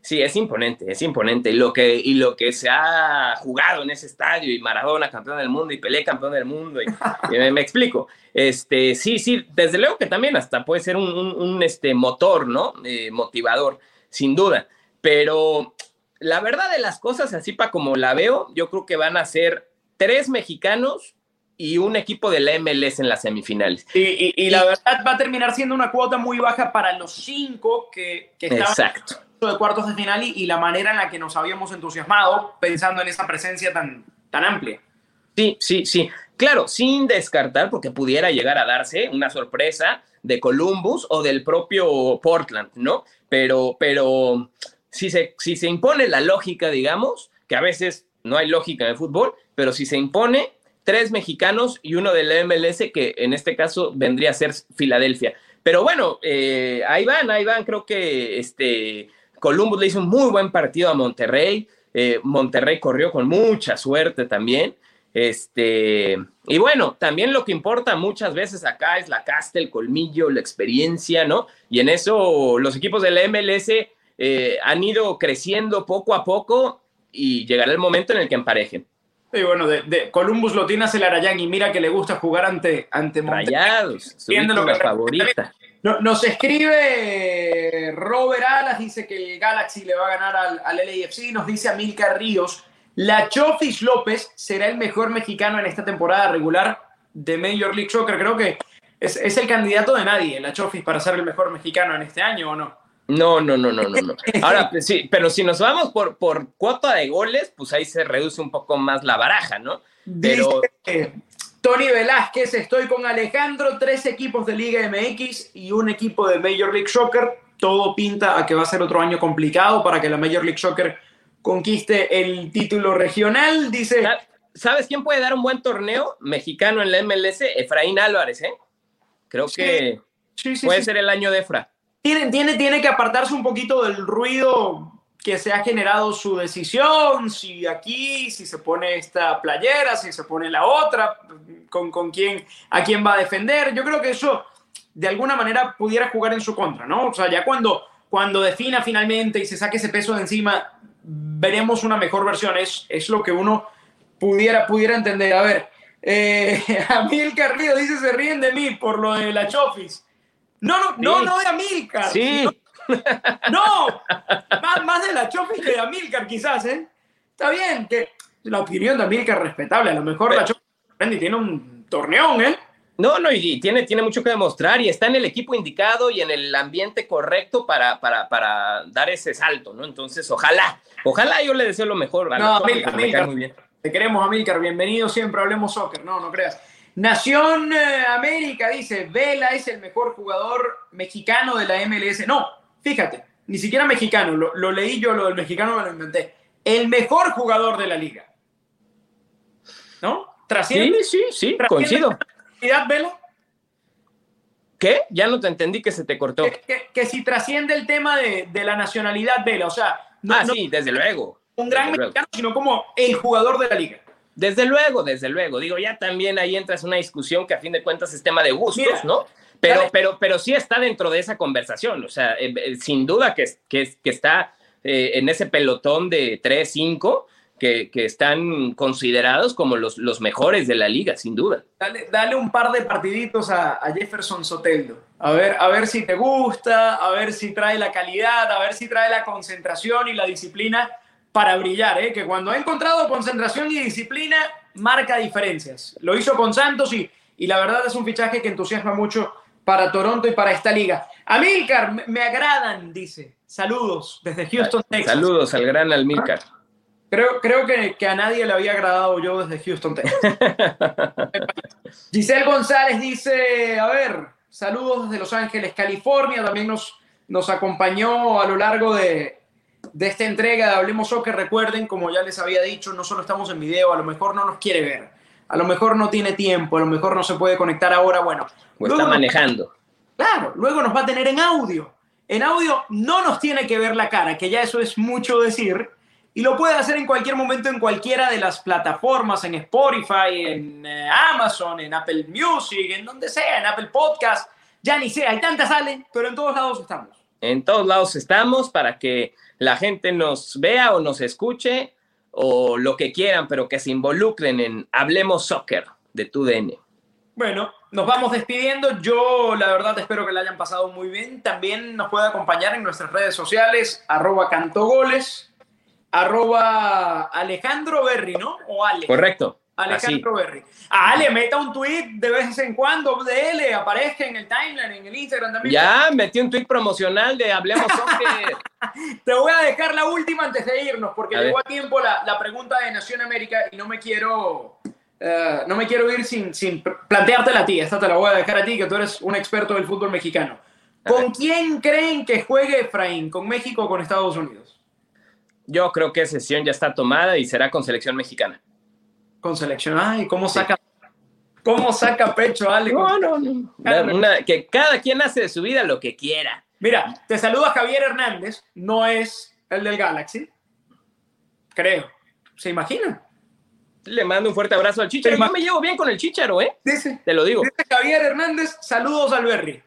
Sí, es imponente, es imponente. Y lo, que, y lo que se ha jugado en ese estadio, y Maradona campeón del mundo, y Pelé campeón del mundo, y, me, explico. Este, sí, sí, desde luego que también hasta puede ser un, este, motor, ¿no? Eh, motivador, sin duda. Pero la verdad de las cosas, así para como la veo, yo creo que van a ser tres mexicanos y un equipo de la MLS en las semifinales. Y, y- y la verdad va a terminar siendo una cuota muy baja para los cinco que, que estaban Exacto. de cuartos de final y, y la manera en la que nos habíamos entusiasmado pensando en esa presencia tan, tan amplia. Sí, sí, sí. Claro, sin descartar, porque pudiera llegar a darse una sorpresa de Columbus o del propio Portland, ¿no? Pero, pero si se, si se impone la lógica, digamos, que a veces no hay lógica en el fútbol, pero si se impone tres mexicanos y uno del MLS, que en este caso vendría a ser Filadelfia. Pero bueno, eh, ahí van, ahí van. Creo que este Columbus le hizo un muy buen partido a Monterrey. Eh, Monterrey corrió con mucha suerte también. Este, y bueno, también lo que importa muchas veces acá es la casta, el colmillo, la experiencia, ¿no? Y en eso los equipos de la MLS eh, han ido creciendo poco a poco y llegará el momento en el que emparejen. Y bueno, de, de Columbus lo tiene a Celarayán y mira que le gusta jugar ante, ante. Rayados, lo que- favorita. No- Nos escribe Robert Alas, dice que el Galaxy le va a ganar al, al LAFC. Nos dice Amilcar Ríos, la Chofis López será el mejor mexicano en esta temporada regular de Major League Soccer. Creo que es, es el candidato de nadie, la Chofis, para ser el mejor mexicano en este año, ¿o no? No, no, no, no, no, no. (laughs) Ahora, pues sí, pero si nos vamos por, por cuota de goles, pues ahí se reduce un poco más la baraja, ¿no? Pero Dice, Tony Velázquez, estoy con Alejandro, tres equipos de Liga MX y un equipo de Major League Soccer. Todo pinta a que va a ser otro año complicado para que la Major League Soccer conquiste el título regional. Dice, ¿sabes quién puede dar un buen torneo mexicano en la MLS? Efraín Álvarez, ¿eh? Creo Sí. que Sí, sí, puede ser el año de Efra. Tiene, tiene, tiene que apartarse un poquito del ruido que se ha generado su decisión, si aquí, si se pone esta playera, si se pone la otra, con, con quién, a quién va a defender. Yo creo que eso de alguna manera pudiera jugar en su contra, ¿no? O sea, ya cuando, cuando defina finalmente y se saque ese peso de encima, veremos una mejor versión. Es, es lo que uno pudiera, pudiera entender. A ver, eh, (laughs) Amilcar Río dice, se ríen de mí por lo de la Chofis. No, no, no, Sí. no de Amilcar. Sí. No, más, más de la Chofis que de Amilcar, quizás, ¿eh? Está bien, que la opinión de Amilcar es respetable. A lo mejor la Chofis sorprende y tiene un torneón, ¿eh? No, no, y tiene, tiene mucho que demostrar y está en el equipo indicado y en el ambiente correcto para, para, para dar ese salto, ¿no? Entonces, ojalá, ojalá yo le deseo lo mejor. a No, Amilcar. muy bien. Te queremos, Amilcar. Bienvenido siempre. Hablemos soccer. No, no creas. Nación eh, América dice: Vela es el mejor jugador mexicano de la MLS. No, fíjate, ni siquiera mexicano. Lo, lo leí yo, lo del mexicano me lo inventé. El mejor jugador de la liga. ¿No? Trasciende. Sí, sí, sí, coincido. la Vela. ¿Qué? Ya no te entendí que se te cortó. Que, que- que si trasciende el tema de, de la nacionalidad, Vela. O sea, no, ah, no sí, desde luego. un gran desde luego. mexicano, sino como el jugador de la liga. Desde luego, desde luego. Digo, ya también ahí entras en una discusión que a fin de cuentas es tema de gustos, Mira, ¿no? Pero, dale. pero, pero sí está dentro de esa conversación. O sea, eh, eh, sin duda que, que, que está eh, en ese pelotón de 3, 5, que, que están considerados como los, los mejores de la liga, sin duda. Dale, dale un par de partiditos a, a, Jefferson Soteldo. A ver, a ver si te gusta, a ver si trae la calidad, a ver si trae la concentración y la disciplina para brillar, ¿eh? que cuando ha encontrado concentración y disciplina marca diferencias. Lo hizo con Santos y, y la verdad es un fichaje que entusiasma mucho para Toronto y para esta liga. Amilcar, me, me agradan, dice. Saludos desde Houston, Texas. Saludos al gran Amilcar. Creo, creo que, que, a nadie le había agradado yo desde Houston, Texas. (laughs) Giselle González dice, a ver, saludos desde Los Ángeles, California. También nos, nos acompañó a lo largo de, de esta entrega de Hablemos Soccer. Recuerden, como ya les había dicho, no solo estamos en video, a lo mejor no nos quiere ver, a lo mejor no tiene tiempo, a lo mejor no se puede conectar ahora. Bueno, o está manejando. Nos, claro, luego nos va a tener en audio. En audio no nos tiene que ver la cara, que ya eso es mucho decir, y lo puede hacer en cualquier momento en cualquiera de las plataformas, en Spotify, en eh, Amazon, en Apple Music, en donde sea, en Apple Podcast, ya ni sé, hay tantas salen, pero en todos lados estamos. En todos lados estamos para que la gente nos vea o nos escuche o lo que quieran, pero que se involucren en Hablemos Soccer de tu DN. Bueno, nos vamos despidiendo. Yo, la verdad, espero que la hayan pasado muy bien. También nos puede acompañar en nuestras redes sociales, arroba cantogoles, arroba Alejandro Berry, ¿no? O Ale. Correcto. Alejandro Así. Berry. A Ale, meta un tweet de vez en cuando de él, aparezca en el timeline, en el Instagram también. Ya, metí un tweet promocional de Hablemos Soccer. (laughs) Te voy a dejar la última antes de irnos, porque a llegó ver. a tiempo la, la, pregunta de Nación América y no me quiero... Uh, no me quiero ir sin, sin planteártela a ti, esta te la voy a dejar a ti, que tú eres un experto del fútbol mexicano. ¿Con quién creen que juegue Efraín? ¿Con México o con Estados Unidos? Yo creo que esa sesión ya está tomada y será con selección mexicana. Con selección. Ay, ¿cómo saca. ¿cómo saca pecho, Ale? No, no, no. Una, una, que cada quien hace de su vida lo que quiera. Mira, te saluda Javier Hernández, no es el del Galaxy. Creo. ¿Se imaginan? Le mando un fuerte abrazo al Chicharo. Yo me llevo bien con el Chicharo, ¿eh? Dice, Te lo digo. Dice Javier Hernández, saludos al Berry.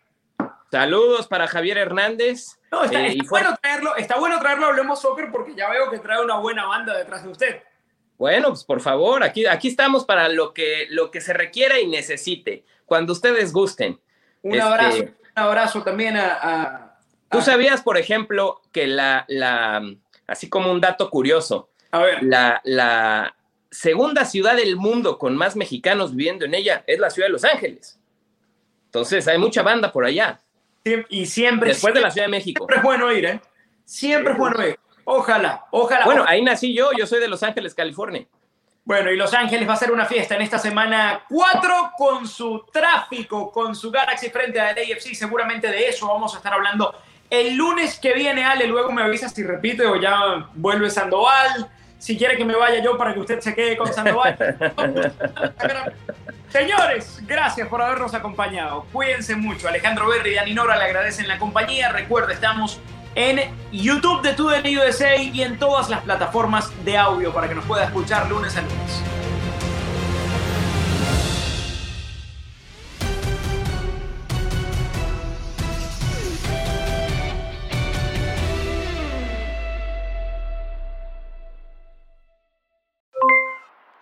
Saludos para Javier Hernández. No, está, eh, está bueno traerlo, está bueno traerlo, hablemos soccer, porque ya veo que trae una buena banda detrás de usted. Bueno, pues por favor, aquí, aquí estamos para lo que, lo que se requiera y necesite, cuando ustedes gusten. Un este, abrazo, un abrazo también a, a, ¿Tú sabías, por ejemplo, que la, la, así como un dato curioso, a ver. La, la segunda ciudad del mundo con más mexicanos viviendo en ella es la ciudad de Los Ángeles. Entonces, hay mucha banda por allá. Y siempre. Después de la Ciudad de México. Siempre es bueno ir, ¿eh? Siempre es bueno ir. Ojalá, ojalá. Bueno, ahí nací yo, yo soy de Los Ángeles, California. Bueno, y Los Ángeles va a ser una fiesta en esta semana 4 con su tráfico, con su Galaxy frente al AFC. Seguramente de eso vamos a estar hablando el lunes que viene, Ale. Luego me avisas si repite o ya vuelve Sandoval. Si quiere que me vaya yo para que usted se quede con Sandoval. (laughs) Señores, gracias por habernos acompañado. Cuídense mucho. Alejandro Berri y Dani Nora le agradecen la compañía. Recuerda, estamos en YouTube de TUDN USA y en todas las plataformas de audio para que nos pueda escuchar lunes a lunes.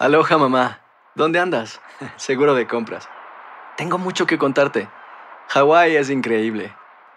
Aloha mamá, ¿dónde andas? (laughs) Seguro de compras. Tengo mucho que contarte. Hawái es increíble.